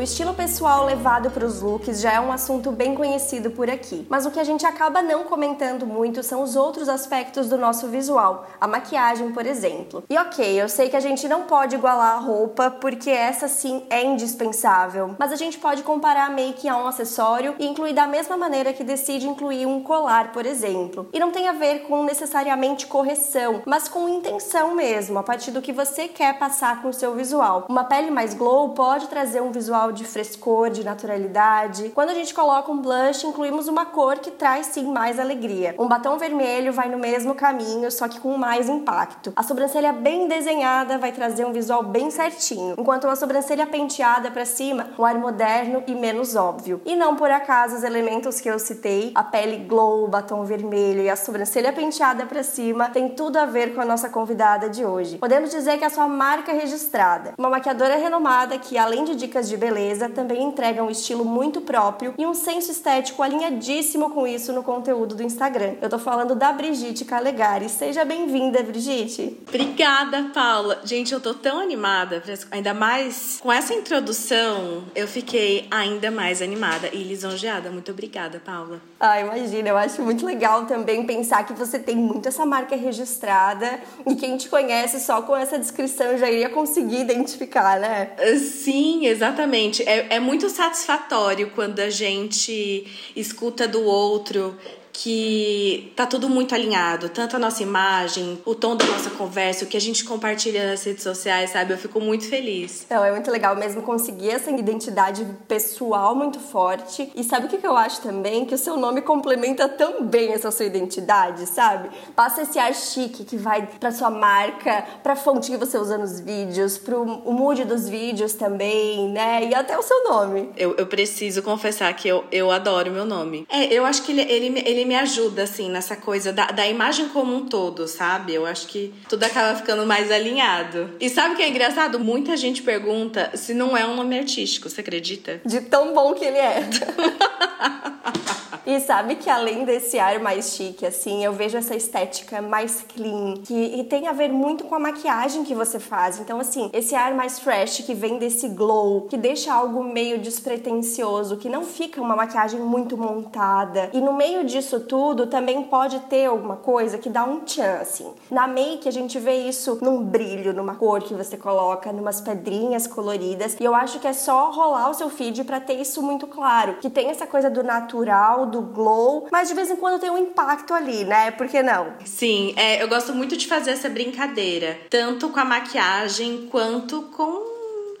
O estilo pessoal levado para os looks já é um assunto bem conhecido por aqui, mas o que a gente acaba não comentando muito são os outros aspectos do nosso visual, a maquiagem, por exemplo. E ok, eu sei que a gente não pode igualar a roupa, porque essa sim é indispensável, mas a gente pode comparar a make a um acessório e incluir da mesma maneira que decide incluir um colar, por exemplo. E não tem a ver com necessariamente correção, mas com intenção mesmo, a partir do que você quer passar com o seu visual. Uma pele mais glow pode trazer um visual de frescor, de naturalidade. Quando a gente coloca um blush, incluímos uma cor que traz sim mais alegria. Um batom vermelho vai no mesmo caminho, só que com mais impacto. A sobrancelha bem desenhada vai trazer um visual bem certinho, enquanto uma sobrancelha penteada para cima, um ar moderno e menos óbvio. E não por acaso os elementos que eu citei, a pele glow, o batom vermelho e a sobrancelha penteada para cima, tem tudo a ver com a nossa convidada de hoje. Podemos dizer que é a sua marca registrada, uma maquiadora renomada que além de dicas de beleza beleza também entrega um estilo muito próprio e um senso estético alinhadíssimo com isso no conteúdo do Instagram. Eu tô falando da Brigitte Calegari. Seja bem-vinda, Brigitte. Obrigada, Paula. Gente, eu tô tão animada, ainda mais com essa introdução, eu fiquei ainda mais animada e lisonjeada. Muito obrigada, Paula. Ah, imagina, eu acho muito legal também pensar que você tem muito essa marca registrada e quem te conhece só com essa descrição já iria conseguir identificar, né? Sim, exatamente gente, é, é muito satisfatório quando a gente escuta do outro que tá tudo muito alinhado, tanto a nossa imagem, o tom da nossa conversa, o que a gente compartilha nas redes sociais, sabe? Eu fico muito feliz. Então, é muito legal mesmo conseguir essa identidade pessoal muito forte. E sabe o que eu acho também? Que o seu nome complementa tão bem essa sua identidade, sabe? Passa esse ar chique que vai pra sua marca, pra fonte que você usa nos vídeos, pro o mood dos vídeos também, né? E até o seu nome. Eu, eu preciso confessar que eu, eu adoro meu nome. É, eu acho que ele, ele, ele me ajuda, assim, nessa coisa da, da imagem como um todo, sabe? Eu acho que tudo acaba ficando mais alinhado. E sabe o que é engraçado? Muita gente pergunta se não é um nome artístico, você acredita? De tão bom que ele é. E sabe que além desse ar mais chique, assim, eu vejo essa estética mais clean, que tem a ver muito com a maquiagem que você faz. Então, assim, esse ar mais fresh que vem desse glow, que deixa algo meio despretensioso, que não fica uma maquiagem muito montada. E no meio disso tudo, também pode ter alguma coisa que dá um tchan, assim. Na make, a gente vê isso num brilho, numa cor que você coloca, numas pedrinhas coloridas. E eu acho que é só rolar o seu feed para ter isso muito claro, que tem essa coisa do natural, do glow, mas de vez em quando tem um impacto ali, né? Por que não? Sim, é, eu gosto muito de fazer essa brincadeira, tanto com a maquiagem quanto com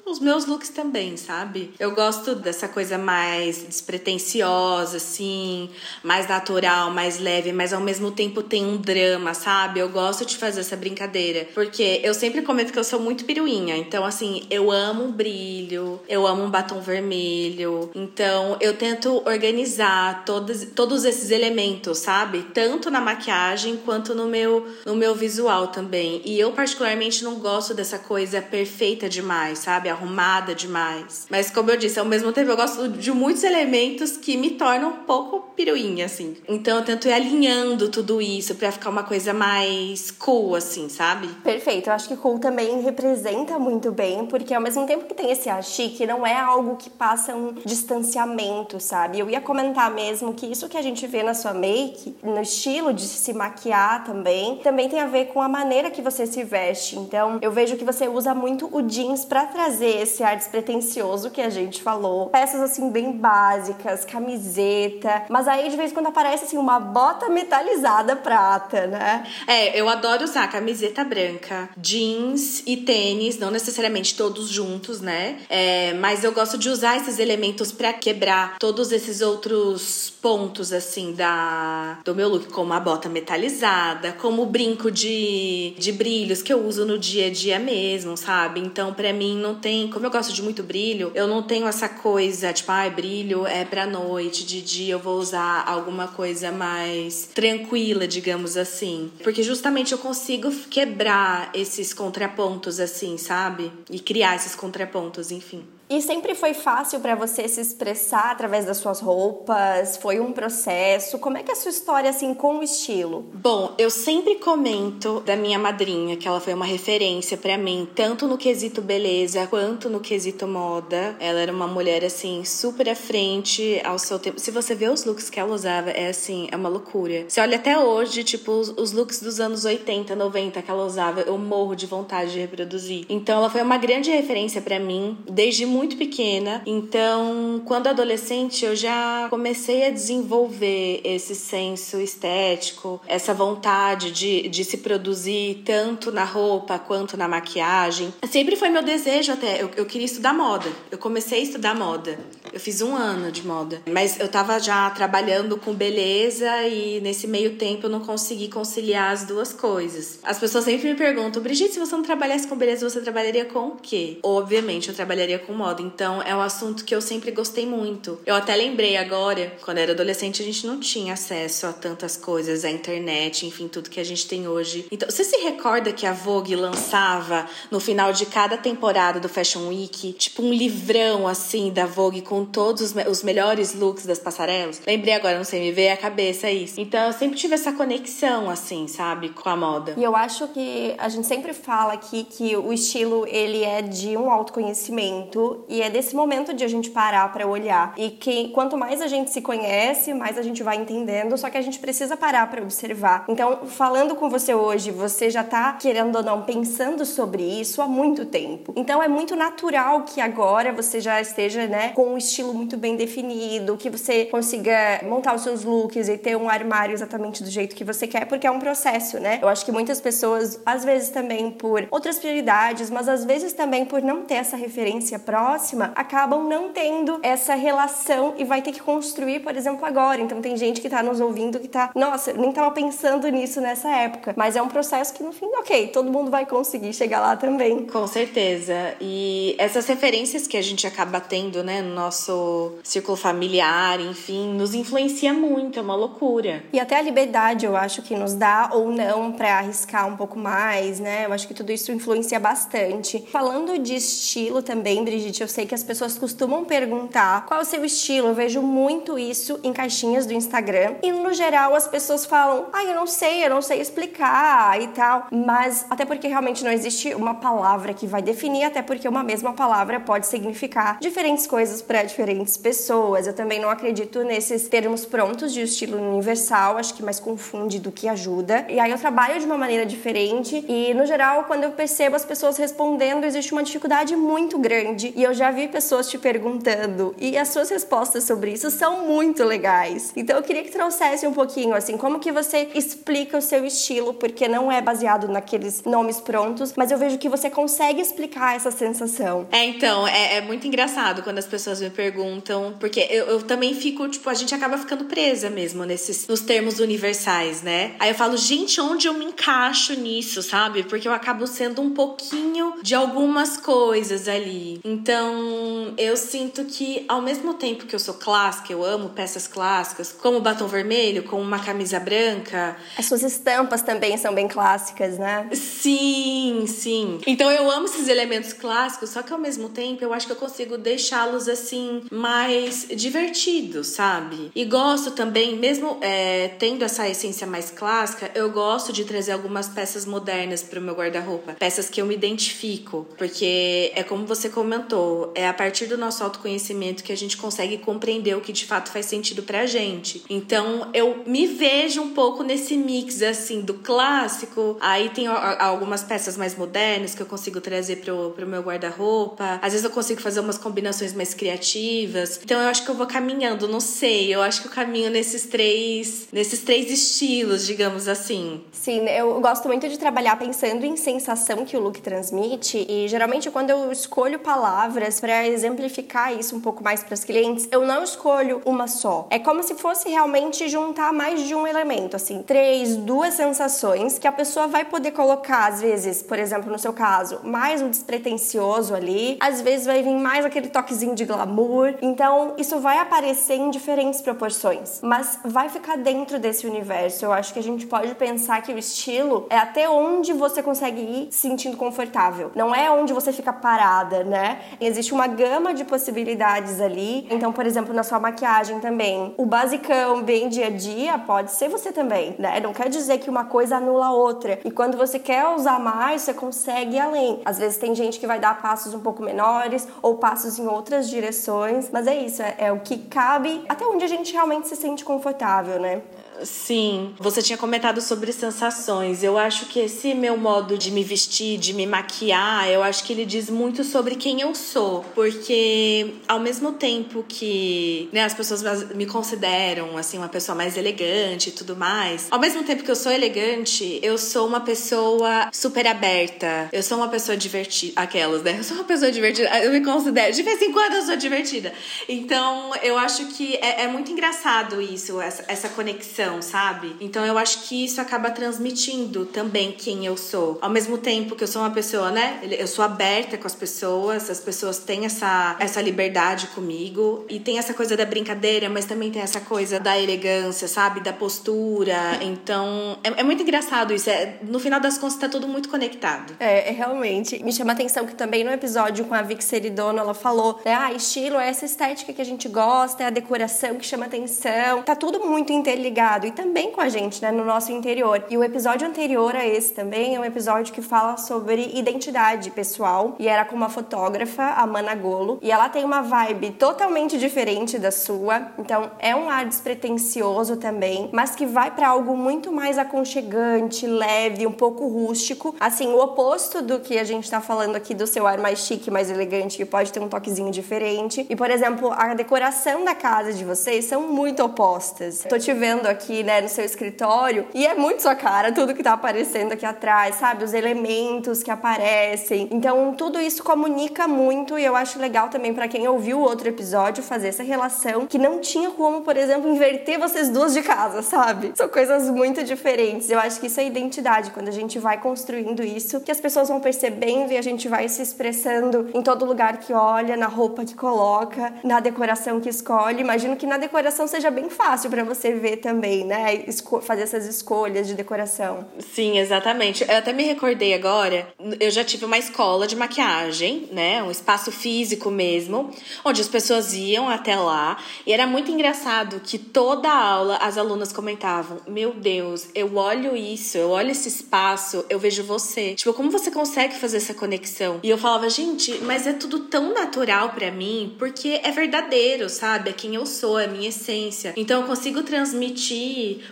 os meus looks também, sabe? Eu gosto dessa coisa mais despretensiosa, assim, mais natural, mais leve, mas ao mesmo tempo tem um drama, sabe? Eu gosto de fazer essa brincadeira. Porque eu sempre comento que eu sou muito piruinha. Então, assim, eu amo um brilho, eu amo um batom vermelho. Então, eu tento organizar todos, todos esses elementos, sabe? Tanto na maquiagem quanto no meu, no meu visual também. E eu, particularmente, não gosto dessa coisa perfeita demais, sabe? A arrumada demais. Mas como eu disse, ao mesmo tempo eu gosto de muitos elementos que me tornam um pouco piruinha, assim. Então eu tento ir alinhando tudo isso para ficar uma coisa mais cool, assim, sabe? Perfeito. Eu acho que cool também representa muito bem, porque ao mesmo tempo que tem esse ar chique, não é algo que passa um distanciamento, sabe? Eu ia comentar mesmo que isso que a gente vê na sua make, no estilo de se maquiar também, também tem a ver com a maneira que você se veste. Então, eu vejo que você usa muito o jeans para trazer esse ar despretensioso que a gente falou. Peças assim bem básicas, camiseta, mas aí de vez em quando aparece assim uma bota metalizada prata, né? É, eu adoro usar camiseta branca, jeans e tênis, não necessariamente todos juntos, né? É, mas eu gosto de usar esses elementos para quebrar todos esses outros pontos assim da do meu look, como a bota metalizada, como o brinco de, de brilhos que eu uso no dia a dia mesmo, sabe? Então, para mim não tem tem, como eu gosto de muito brilho, eu não tenho essa coisa, tipo, ah, brilho é pra noite, de dia eu vou usar alguma coisa mais tranquila, digamos assim. Porque justamente eu consigo quebrar esses contrapontos assim, sabe? E criar esses contrapontos, enfim. E sempre foi fácil para você se expressar através das suas roupas? Foi um processo? Como é que é a sua história assim com o estilo? Bom, eu sempre comento da minha madrinha que ela foi uma referência para mim, tanto no quesito beleza quanto no quesito moda. Ela era uma mulher assim super à frente ao seu tempo. Se você vê os looks que ela usava, é assim, é uma loucura. Você olha até hoje, tipo os, looks dos anos 80, 90 que ela usava, eu morro de vontade de reproduzir. Então ela foi uma grande referência para mim desde muito muito pequena, então quando adolescente eu já comecei a desenvolver esse senso estético, essa vontade de, de se produzir tanto na roupa quanto na maquiagem. Sempre foi meu desejo até, eu, eu queria estudar moda. Eu comecei a estudar moda. Eu fiz um ano de moda, mas eu tava já trabalhando com beleza e nesse meio tempo eu não consegui conciliar as duas coisas. As pessoas sempre me perguntam, Brigitte, se você não trabalhasse com beleza, você trabalharia com o quê? Obviamente eu trabalharia com moda moda. Então é um assunto que eu sempre gostei muito. Eu até lembrei agora, quando era adolescente, a gente não tinha acesso a tantas coisas, a internet, enfim, tudo que a gente tem hoje. Então, você se recorda que a Vogue lançava no final de cada temporada do Fashion Week, tipo um livrão assim da Vogue com todos os, me os melhores looks das passarelas? Lembrei agora, não sei, me veio a cabeça isso. Então eu sempre tive essa conexão, assim, sabe, com a moda. E eu acho que a gente sempre fala aqui que o estilo ele é de um autoconhecimento e é desse momento de a gente parar para olhar. E que quanto mais a gente se conhece, mais a gente vai entendendo, só que a gente precisa parar para observar. Então, falando com você hoje, você já tá querendo ou não pensando sobre isso há muito tempo. Então, é muito natural que agora você já esteja, né, com um estilo muito bem definido, que você consiga montar os seus looks e ter um armário exatamente do jeito que você quer, porque é um processo, né? Eu acho que muitas pessoas, às vezes também por outras prioridades, mas às vezes também por não ter essa referência próxima, próxima acabam não tendo essa relação e vai ter que construir, por exemplo, agora. Então tem gente que tá nos ouvindo que tá, nossa, eu nem tava pensando nisso nessa época. Mas é um processo que no fim, ok, todo mundo vai conseguir chegar lá também. Com certeza. E essas referências que a gente acaba tendo, né, no nosso círculo familiar, enfim, nos influencia muito, é uma loucura. E até a liberdade, eu acho que nos dá ou não para arriscar um pouco mais, né? Eu acho que tudo isso influencia bastante. Falando de estilo também, Brigitte, eu sei que as pessoas costumam perguntar qual é o seu estilo. Eu vejo muito isso em caixinhas do Instagram. E no geral as pessoas falam: "Ah, eu não sei, eu não sei explicar" e tal. Mas até porque realmente não existe uma palavra que vai definir, até porque uma mesma palavra pode significar diferentes coisas para diferentes pessoas. Eu também não acredito nesses termos prontos de estilo universal, acho que mais confunde do que ajuda. E aí eu trabalho de uma maneira diferente e no geral quando eu percebo as pessoas respondendo, existe uma dificuldade muito grande e eu já vi pessoas te perguntando e as suas respostas sobre isso são muito legais. Então eu queria que trouxesse um pouquinho assim, como que você explica o seu estilo, porque não é baseado naqueles nomes prontos, mas eu vejo que você consegue explicar essa sensação. É, então, é, é muito engraçado quando as pessoas me perguntam, porque eu, eu, também fico, tipo, a gente acaba ficando presa mesmo nesses, nos termos universais, né? Aí eu falo, gente, onde eu me encaixo nisso, sabe? Porque eu acabo sendo um pouquinho de algumas coisas ali. Então, então, eu sinto que ao mesmo tempo que eu sou clássica, eu amo peças clássicas, como batom vermelho, como uma camisa branca. As suas estampas também são bem clássicas, né? Sim, sim. Então eu amo esses elementos clássicos, só que ao mesmo tempo eu acho que eu consigo deixá-los assim mais divertidos, sabe? E gosto também, mesmo é, tendo essa essência mais clássica, eu gosto de trazer algumas peças modernas para o meu guarda-roupa, peças que eu me identifico, porque é como você comentou é a partir do nosso autoconhecimento que a gente consegue compreender o que de fato faz sentido pra gente. Então, eu me vejo um pouco nesse mix, assim, do clássico, aí tem algumas peças mais modernas que eu consigo trazer pro, pro meu guarda-roupa. Às vezes eu consigo fazer umas combinações mais criativas. Então, eu acho que eu vou caminhando, não sei, eu acho que eu caminho nesses três, nesses três estilos, digamos assim. Sim, eu gosto muito de trabalhar pensando em sensação que o look transmite e geralmente quando eu escolho palavras palavras para exemplificar isso um pouco mais para as clientes, eu não escolho uma só. É como se fosse realmente juntar mais de um elemento, assim, três, duas sensações que a pessoa vai poder colocar, às vezes, por exemplo, no seu caso, mais um despretensioso ali, às vezes vai vir mais aquele toquezinho de glamour. Então, isso vai aparecer em diferentes proporções, mas vai ficar dentro desse universo. Eu acho que a gente pode pensar que o estilo é até onde você consegue ir se sentindo confortável. Não é onde você fica parada, né? Existe uma gama de possibilidades ali. Então, por exemplo, na sua maquiagem também, o basicão, bem dia a dia, pode ser você também, né? Não quer dizer que uma coisa anula a outra. E quando você quer usar mais, você consegue ir além. Às vezes tem gente que vai dar passos um pouco menores ou passos em outras direções, mas é isso, é, é o que cabe até onde a gente realmente se sente confortável, né? Sim, você tinha comentado sobre sensações. Eu acho que esse meu modo de me vestir, de me maquiar, eu acho que ele diz muito sobre quem eu sou. Porque ao mesmo tempo que né, as pessoas me consideram assim uma pessoa mais elegante e tudo mais, ao mesmo tempo que eu sou elegante, eu sou uma pessoa super aberta. Eu sou uma pessoa divertida. Aquelas, né? Eu sou uma pessoa divertida. Eu me considero. De vez em quando eu sou divertida. Então eu acho que é, é muito engraçado isso, essa, essa conexão sabe? Então eu acho que isso acaba transmitindo também quem eu sou. Ao mesmo tempo que eu sou uma pessoa, né? Eu sou aberta com as pessoas, as pessoas têm essa, essa liberdade comigo e tem essa coisa da brincadeira, mas também tem essa coisa da elegância, sabe? Da postura. Então é, é muito engraçado isso. É, no final das contas, tá tudo muito conectado. É, é, realmente. Me chama a atenção que também no episódio com a Vic Seridono ela falou, né? Ah, estilo é essa estética que a gente gosta, é a decoração que chama atenção. Tá tudo muito interligado e também com a gente, né, no nosso interior. E o episódio anterior a esse também é um episódio que fala sobre identidade pessoal e era com uma fotógrafa, a Mana Golo, e ela tem uma vibe totalmente diferente da sua. Então é um ar despretensioso também, mas que vai para algo muito mais aconchegante, leve, um pouco rústico. Assim, o oposto do que a gente tá falando aqui do seu ar mais chique, mais elegante, que pode ter um toquezinho diferente. E por exemplo, a decoração da casa de vocês são muito opostas. Tô te vendo aqui aqui, né, no seu escritório, e é muito sua cara, tudo que tá aparecendo aqui atrás, sabe? Os elementos que aparecem. Então, tudo isso comunica muito e eu acho legal também para quem ouviu o outro episódio fazer essa relação que não tinha como, por exemplo, inverter vocês duas de casa, sabe? São coisas muito diferentes. Eu acho que isso é identidade, quando a gente vai construindo isso, que as pessoas vão percebendo e a gente vai se expressando em todo lugar que olha, na roupa que coloca, na decoração que escolhe. Imagino que na decoração seja bem fácil para você ver também né? fazer essas escolhas de decoração. Sim, exatamente. Eu até me recordei agora, eu já tive uma escola de maquiagem, né? Um espaço físico mesmo, onde as pessoas iam até lá. E era muito engraçado que toda aula as alunas comentavam: Meu Deus, eu olho isso, eu olho esse espaço, eu vejo você. Tipo, como você consegue fazer essa conexão? E eu falava, gente, mas é tudo tão natural para mim, porque é verdadeiro, sabe? É quem eu sou, é a minha essência. Então eu consigo transmitir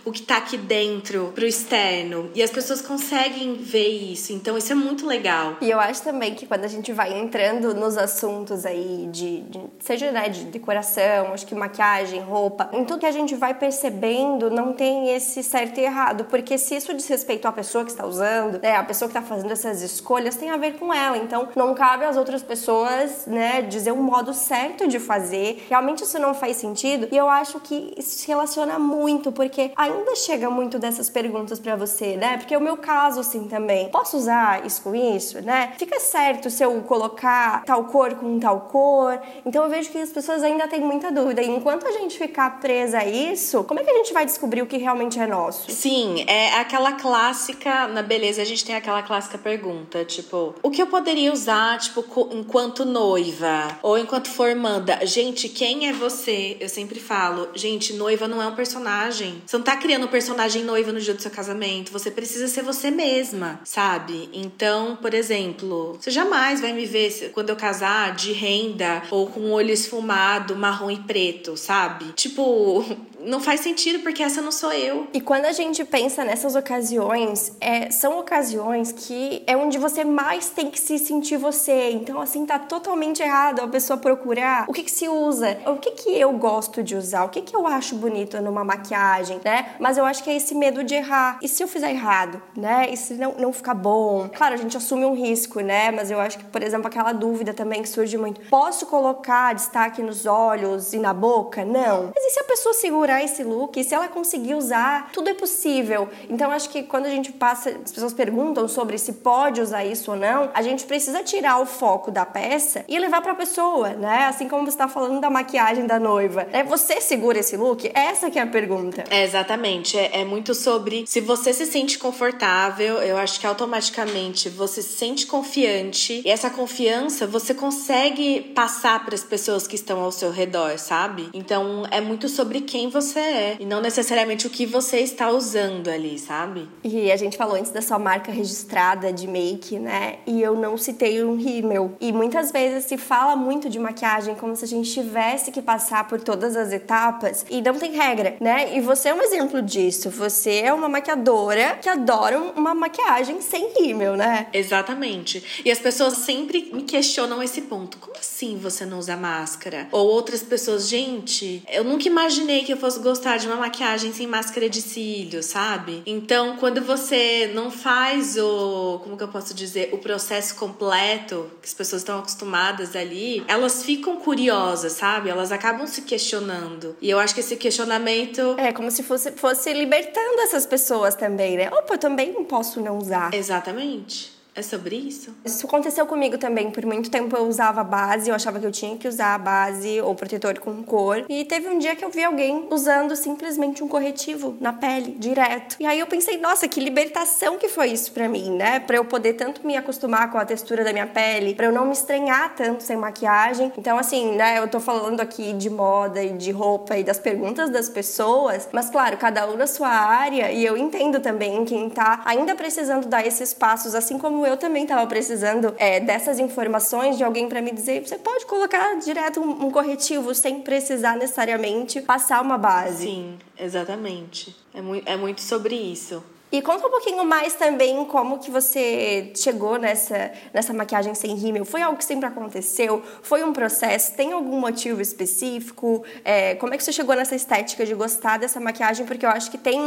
o que tá aqui dentro pro externo. E as pessoas conseguem ver isso. Então isso é muito legal. E eu acho também que quando a gente vai entrando nos assuntos aí de, de seja né, de decoração, acho que maquiagem, roupa, em tudo que a gente vai percebendo, não tem esse certo e errado. Porque se isso diz respeito à pessoa que está usando, né, a pessoa que está fazendo essas escolhas, tem a ver com ela. Então não cabe às outras pessoas, né, dizer um modo certo de fazer. Realmente isso não faz sentido. E eu acho que isso se relaciona muito porque ainda chega muito dessas perguntas para você, né? Porque é o meu caso, assim, também. Posso usar isso com isso, né? Fica certo se eu colocar tal cor com tal cor? Então eu vejo que as pessoas ainda têm muita dúvida. E enquanto a gente ficar presa a isso, como é que a gente vai descobrir o que realmente é nosso? Sim, é aquela clássica, na beleza a gente tem aquela clássica pergunta, tipo, o que eu poderia usar, tipo, enquanto noiva ou enquanto formanda? Gente, quem é você? Eu sempre falo, gente, noiva não é um personagem personagem. Você não tá criando um personagem noiva no dia do seu casamento. Você precisa ser você mesma, sabe? Então, por exemplo, você jamais vai me ver quando eu casar de renda ou com olho esfumado, marrom e preto, sabe? Tipo, não faz sentido porque essa não sou eu. E quando a gente pensa nessas ocasiões, é, são ocasiões que é onde você mais tem que se sentir você. Então, assim, tá totalmente errado a pessoa procurar o que, que se usa, o que, que eu gosto de usar, o que, que eu acho bonito numa maquiagem, né? Mas eu acho que é esse medo de errar. E se eu fizer errado, né? E se não, não ficar bom? Claro, a gente assume um risco, né? Mas eu acho que, por exemplo, aquela dúvida também que surge muito: posso colocar destaque nos olhos e na boca? Não. Mas e se a pessoa segurar esse look? Se ela conseguir usar? Tudo é possível. Então, acho que quando a gente passa, as pessoas perguntam sobre se pode usar isso ou não, a gente precisa tirar o foco da peça e levar para a pessoa, né? Assim como você está falando da maquiagem da noiva. É você segura esse look? Essa que é a pergunta. É, exatamente. É, é muito sobre se você se sente confortável, eu acho que automaticamente você se sente confiante e essa confiança você consegue passar para as pessoas que estão ao seu redor, sabe? Então é muito sobre quem você é e não necessariamente o que você está usando ali, sabe? E a gente falou antes da sua marca registrada de make, né? E eu não citei um rímel. E muitas vezes se fala muito de maquiagem como se a gente tivesse que passar por todas as etapas e não tem regra, né? E você é um exemplo disso. Você é uma maquiadora que adora uma maquiagem sem rímel, né? Exatamente. E as pessoas sempre me questionam esse ponto. Como assim você não usa máscara? Ou outras pessoas, gente, eu nunca imaginei que eu fosse gostar de uma maquiagem sem máscara de cílios, sabe? Então, quando você não faz o, como que eu posso dizer, o processo completo, que as pessoas estão acostumadas ali, elas ficam curiosas, sabe? Elas acabam se questionando. E eu acho que esse questionamento é como se fosse, fosse libertando essas pessoas também, né? Opa, eu também não posso não usar. Exatamente. É sobre isso? Isso aconteceu comigo também. Por muito tempo eu usava base, eu achava que eu tinha que usar a base ou protetor com cor. E teve um dia que eu vi alguém usando simplesmente um corretivo na pele, direto. E aí eu pensei, nossa, que libertação que foi isso para mim, né? Para eu poder tanto me acostumar com a textura da minha pele, para eu não me estranhar tanto sem maquiagem. Então, assim, né, eu tô falando aqui de moda e de roupa e das perguntas das pessoas, mas claro, cada um na sua área, e eu entendo também quem tá ainda precisando dar esses passos, assim como também estava precisando é, dessas informações de alguém para me dizer, você pode colocar direto um, um, corretivo sem precisar necessariamente passar uma base. Sim, exatamente. É, mu é muito sobre isso. E conta um pouquinho mais também como que você chegou nessa, nessa maquiagem sem rímel. Foi algo que sempre aconteceu? Foi um processo? Tem algum motivo específico? É, como é que você chegou nessa estética de gostar dessa maquiagem? Porque eu acho que tem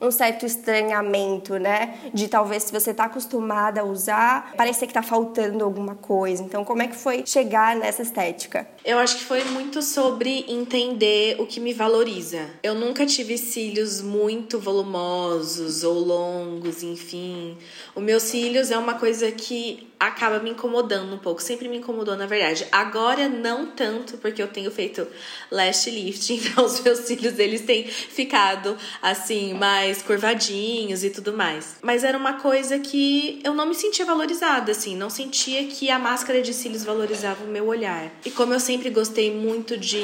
um, certo estranhamento, né? De talvez se você tá acostumada a usar, parecer que tá faltando alguma coisa. Então, como é que foi chegar nessa estética? Eu acho que foi muito sobre entender o que me valoriza. Eu nunca tive cílios muito volumosos ou longos, enfim. O meus cílios é uma coisa que acaba me incomodando um pouco, sempre me incomodou na verdade. Agora não tanto, porque eu tenho feito lash lift, então os meus cílios eles têm ficado assim mais curvadinhos e tudo mais. Mas era uma coisa que eu não me sentia valorizada assim, não sentia que a máscara de cílios valorizava o meu olhar. E como eu sempre gostei muito de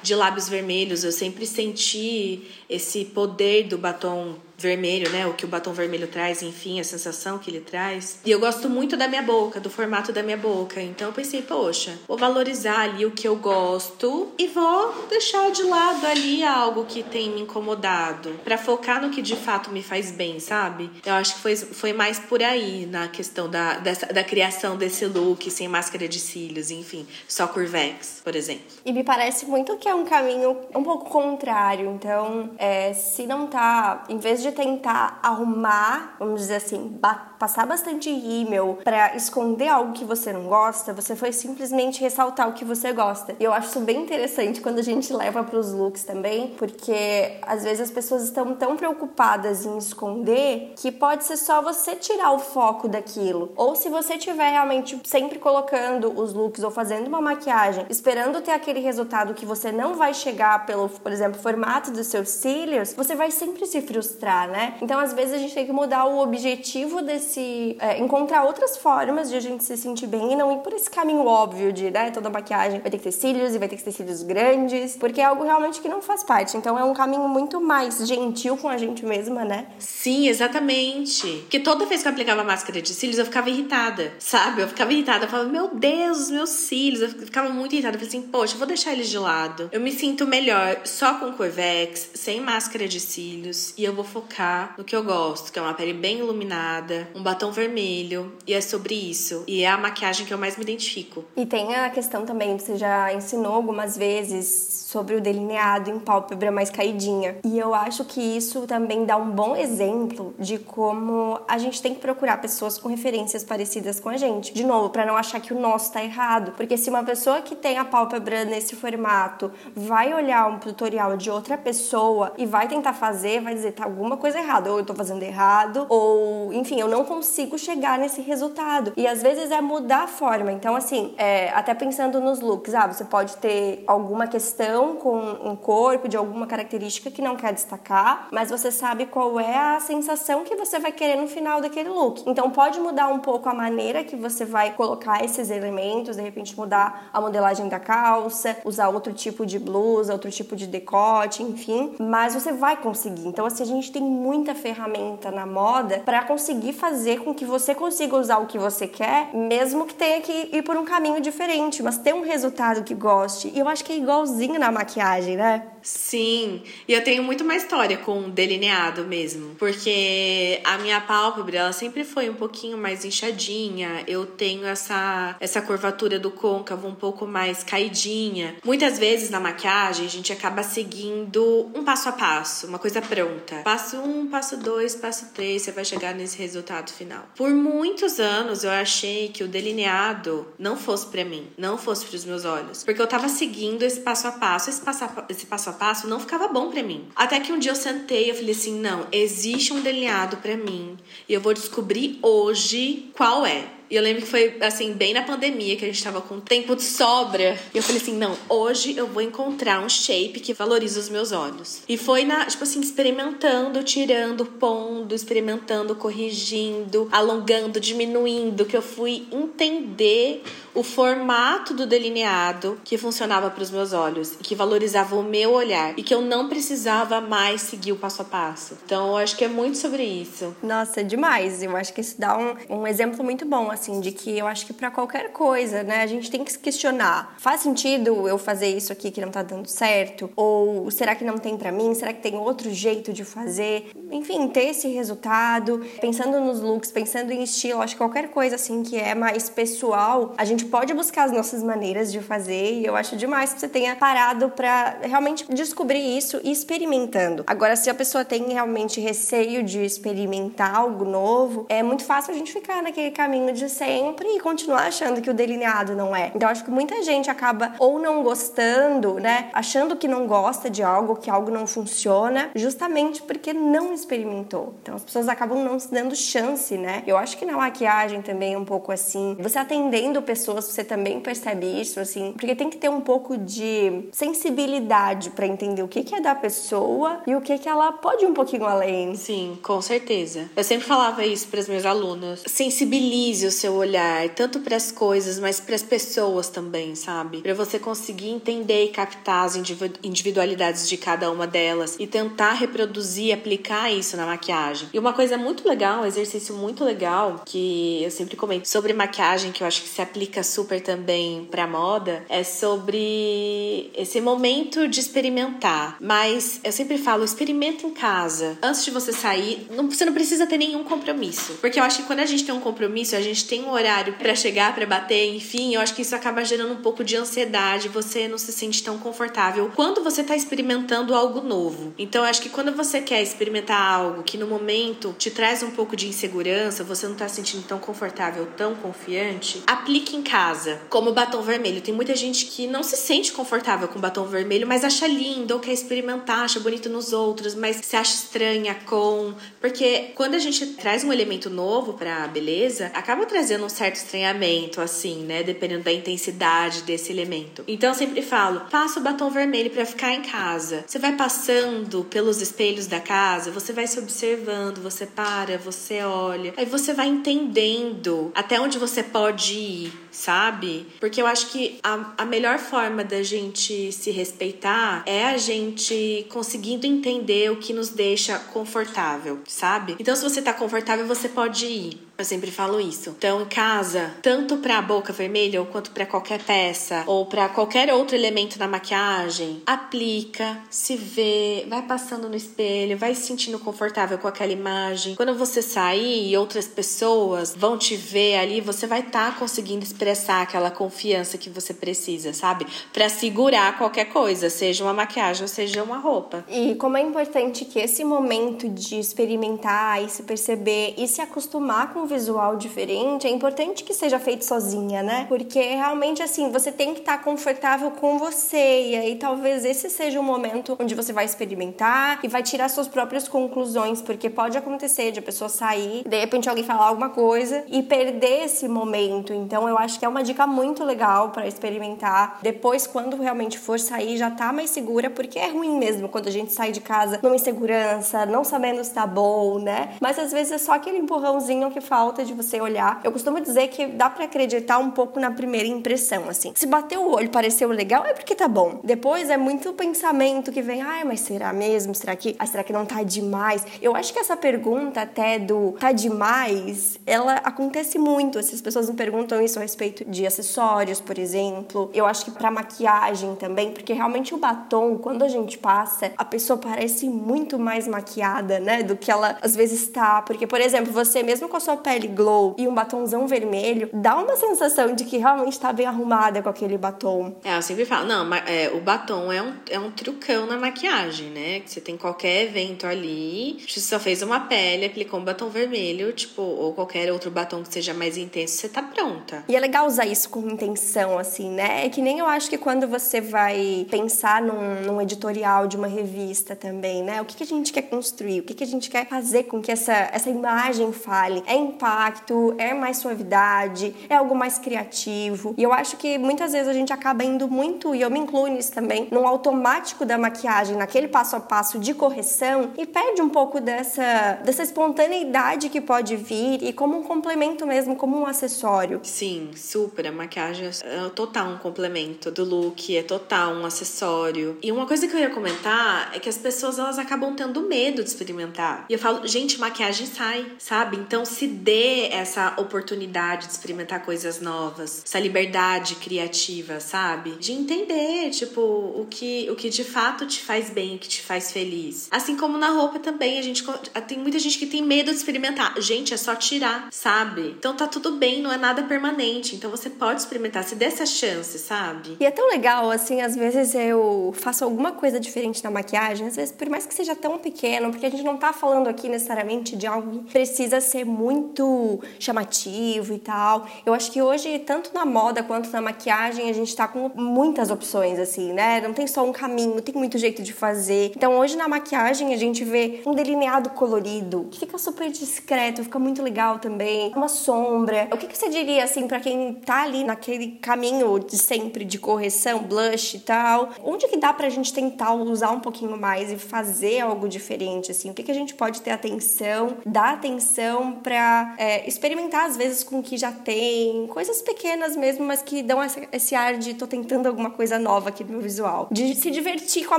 de lábios vermelhos, eu sempre senti esse poder do batom vermelho, né? O que o batom vermelho traz, enfim, a sensação que ele traz. E eu gosto muito da minha boca, do formato da minha boca. Então eu pensei, poxa, vou valorizar ali o que eu gosto e vou deixar de lado ali algo que tem me incomodado, para focar no que de fato me faz bem, sabe? Eu acho que foi, foi mais por aí na questão da, dessa, da criação desse look sem máscara de cílios, enfim, só curvex, por exemplo. E me parece muito que é um caminho um pouco contrário. Então, é, se não tá, em vez de de tentar arrumar, vamos dizer assim, passar bastante rímel para esconder algo que você não gosta, você foi simplesmente ressaltar o que você gosta. E eu acho isso bem interessante quando a gente leva para os looks também, porque às vezes as pessoas estão tão preocupadas em esconder que pode ser só você tirar o foco daquilo. Ou se você estiver realmente sempre colocando os looks ou fazendo uma maquiagem, esperando ter aquele resultado que você não vai chegar pelo, por exemplo, formato dos seus cílios, você vai sempre se frustrar né? Então, às vezes, a gente tem que mudar o objetivo desse. É, encontrar outras formas de a gente se sentir bem e não ir por esse caminho óbvio de, né, toda maquiagem vai ter que ter cílios e vai ter que ter cílios grandes, porque é algo realmente que não faz parte. Então, é um caminho muito mais gentil com a gente mesma, né? Sim, exatamente. Porque toda vez que eu aplicava máscara de cílios, eu ficava irritada, sabe? Eu ficava irritada, eu falava, meu Deus, os meus cílios. Eu ficava muito irritada. Eu falei assim, poxa, eu vou deixar eles de lado. Eu me sinto melhor só com Corvex, sem máscara de cílios, e eu vou focar no que eu gosto, que é uma pele bem iluminada, um batom vermelho, e é sobre isso. E é a maquiagem que eu mais me identifico. E tem a questão também, você já ensinou algumas vezes sobre o delineado em pálpebra mais caidinha. E eu acho que isso também dá um bom exemplo de como a gente tem que procurar pessoas com referências parecidas com a gente. De novo, para não achar que o nosso tá errado, porque se uma pessoa que tem a pálpebra nesse formato vai olhar um tutorial de outra pessoa e vai tentar fazer, vai dizer tá alguma coisa errada, ou eu tô fazendo errado, ou enfim, eu não consigo chegar nesse resultado. E às vezes é mudar a forma. Então, assim, é, até pensando nos looks, ah, você pode ter alguma questão com um corpo, de alguma característica que não quer destacar, mas você sabe qual é a sensação que você vai querer no final daquele look. Então pode mudar um pouco a maneira que você vai colocar esses elementos, de repente mudar a modelagem da calça, usar outro tipo de blusa, outro tipo de decote, enfim, mas você vai conseguir. Então assim, a gente tem muita ferramenta na moda para conseguir fazer com que você consiga usar o que você quer, mesmo que tenha que ir por um caminho diferente, mas ter um resultado que goste. E eu acho que é igualzinho na maquiagem, né? Sim, e eu tenho muito uma história com delineado mesmo, porque a minha pálpebra ela sempre foi um pouquinho mais inchadinha, eu tenho essa essa curvatura do côncavo um pouco mais caidinha. Muitas vezes na maquiagem a gente acaba seguindo um passo a passo, uma coisa pronta. Passo um, passo dois, passo três, você vai chegar nesse resultado final. Por muitos anos eu achei que o delineado não fosse para mim, não fosse para os meus olhos, porque eu tava seguindo esse passo a passo passo, esse passo a, esse passo, a passo não ficava bom para mim. Até que um dia eu sentei e falei assim: não, existe um delineado para mim e eu vou descobrir hoje qual é. E eu lembro que foi, assim, bem na pandemia, que a gente tava com tempo de sobra. E eu falei assim: não, hoje eu vou encontrar um shape que valoriza os meus olhos. E foi na, tipo assim, experimentando, tirando, pondo, experimentando, corrigindo, alongando, diminuindo, que eu fui entender o formato do delineado que funcionava para os meus olhos e que valorizava o meu olhar e que eu não precisava mais seguir o passo a passo. Então, eu acho que é muito sobre isso. Nossa, demais. Eu acho que isso dá um, um exemplo muito bom assim, de que eu acho que para qualquer coisa, né, a gente tem que se questionar. Faz sentido eu fazer isso aqui que não tá dando certo? Ou será que não tem para mim? Será que tem outro jeito de fazer? Enfim, ter esse resultado, pensando nos looks, pensando em estilo, acho que qualquer coisa assim que é mais pessoal, a gente pode buscar as nossas maneiras de fazer e eu acho demais que você tenha parado para realmente descobrir isso e experimentando. Agora, se a pessoa tem realmente receio de experimentar algo novo, é muito fácil a gente ficar naquele caminho de sempre e continuar achando que o delineado não é. Então acho que muita gente acaba ou não gostando, né, achando que não gosta de algo, que algo não funciona, justamente porque não experimentou. Então as pessoas acabam não se dando chance, né? Eu acho que na maquiagem também é um pouco assim. Você atendendo pessoas, você também percebe isso, assim, porque tem que ter um pouco de sensibilidade para entender o que é da pessoa e o que que ela pode ir um pouquinho além. Sim, com certeza. Eu sempre falava isso para as minhas alunas. Sensibilize o seu olhar, tanto para as coisas, mas para as pessoas também, sabe? Para você conseguir entender e captar as individualidades de cada uma delas e tentar reproduzir aplicar isso na maquiagem. E uma coisa muito legal, um exercício muito legal que eu sempre comento sobre maquiagem, que eu acho que se aplica super também para moda, é sobre esse momento de experimentar. Mas eu sempre falo, experimenta em casa. Antes de você sair, não, você não precisa ter nenhum compromisso. Porque eu acho que quando a gente tem um compromisso, a gente tem um horário para chegar, para bater, enfim, eu acho que isso acaba gerando um pouco de ansiedade, você não se sente tão confortável quando você tá experimentando algo novo. Então, eu acho que quando você quer experimentar algo que no momento te traz um pouco de insegurança, você não tá se sentindo tão confortável, tão confiante, aplique em casa, como batom vermelho. Tem muita gente que não se sente confortável com batom vermelho, mas acha lindo ou quer experimentar, acha bonito nos outros, mas se acha estranha com, porque quando a gente traz um elemento novo para beleza, acaba trazendo um certo estranhamento, assim, né? Dependendo da intensidade desse elemento. Então eu sempre falo: passa o batom vermelho para ficar em casa. Você vai passando pelos espelhos da casa, você vai se observando, você para, você olha, aí você vai entendendo até onde você pode ir, sabe? Porque eu acho que a, a melhor forma da gente se respeitar é a gente conseguindo entender o que nos deixa confortável, sabe? Então, se você tá confortável, você pode ir. Eu sempre falo isso. Então, em casa, tanto para a boca vermelha ou quanto para qualquer peça ou para qualquer outro elemento da maquiagem, aplica, se vê, vai passando no espelho, vai se sentindo confortável com aquela imagem. Quando você sair e outras pessoas vão te ver ali, você vai estar tá conseguindo expressar aquela confiança que você precisa, sabe? Para segurar qualquer coisa, seja uma maquiagem ou seja uma roupa. E como é importante que esse momento de experimentar e se perceber e se acostumar com visual diferente, é importante que seja feito sozinha, né? Porque realmente assim, você tem que estar confortável com você e aí talvez esse seja o momento onde você vai experimentar e vai tirar suas próprias conclusões, porque pode acontecer de a pessoa sair, de repente alguém falar alguma coisa e perder esse momento. Então eu acho que é uma dica muito legal para experimentar. Depois quando realmente for sair, já tá mais segura, porque é ruim mesmo quando a gente sai de casa numa insegurança, não sabendo se tá bom, né? Mas às vezes é só aquele empurrãozinho que falta de você olhar. Eu costumo dizer que dá para acreditar um pouco na primeira impressão, assim. Se bateu o olho, pareceu legal, é porque tá bom. Depois é muito pensamento que vem, ai, mas será mesmo? Será que, ah, será que não tá demais? Eu acho que essa pergunta até do tá demais, ela acontece muito. Essas pessoas me perguntam isso a respeito de acessórios, por exemplo. Eu acho que para maquiagem também, porque realmente o batom, quando a gente passa, a pessoa parece muito mais maquiada, né, do que ela às vezes tá. Porque, por exemplo, você mesmo com a sua pele glow e um batomzão vermelho, dá uma sensação de que realmente tá bem arrumada com aquele batom. É, eu sempre falo, não, é, o batom é um, é um trucão na maquiagem, né? Que você tem qualquer evento ali, você só fez uma pele, aplicou um batom vermelho, tipo, ou qualquer outro batom que seja mais intenso, você tá pronta. E é legal usar isso com intenção, assim, né? É que nem eu acho que quando você vai pensar num, num editorial de uma revista também, né? O que, que a gente quer construir? O que, que a gente quer fazer com que essa, essa imagem fale? É impacto, é mais suavidade, é algo mais criativo. E eu acho que muitas vezes a gente acaba indo muito, e eu me incluo nisso também, num automático da maquiagem, naquele passo a passo de correção e perde um pouco dessa, dessa espontaneidade que pode vir e como um complemento mesmo, como um acessório. Sim, super. A maquiagem é total um complemento do look, é total um acessório. E uma coisa que eu ia comentar é que as pessoas elas acabam tendo medo de experimentar. E eu falo, gente, maquiagem sai, sabe? Então se dê essa oportunidade de experimentar coisas novas, essa liberdade criativa, sabe? De entender, tipo, o que, o que de fato te faz bem, o que te faz feliz. Assim como na roupa também, a gente tem muita gente que tem medo de experimentar. Gente, é só tirar, sabe? Então tá tudo bem, não é nada permanente. Então você pode experimentar, se dê essa chance, sabe? E é tão legal, assim, às vezes eu faço alguma coisa diferente na maquiagem, às vezes por mais que seja tão pequeno, porque a gente não tá falando aqui necessariamente de algo que precisa ser muito chamativo e tal. Eu acho que hoje, tanto na moda quanto na maquiagem, a gente tá com muitas opções, assim, né? Não tem só um caminho, tem muito jeito de fazer. Então, hoje na maquiagem, a gente vê um delineado colorido, que fica super discreto, fica muito legal também. Uma sombra. O que, que você diria, assim, para quem tá ali naquele caminho de sempre de correção, blush e tal? Onde que dá pra gente tentar usar um pouquinho mais e fazer algo diferente, assim? O que, que a gente pode ter atenção, dar atenção pra é, experimentar às vezes com o que já tem, coisas pequenas mesmo, mas que dão essa, esse ar de tô tentando alguma coisa nova aqui no meu visual. De se divertir com a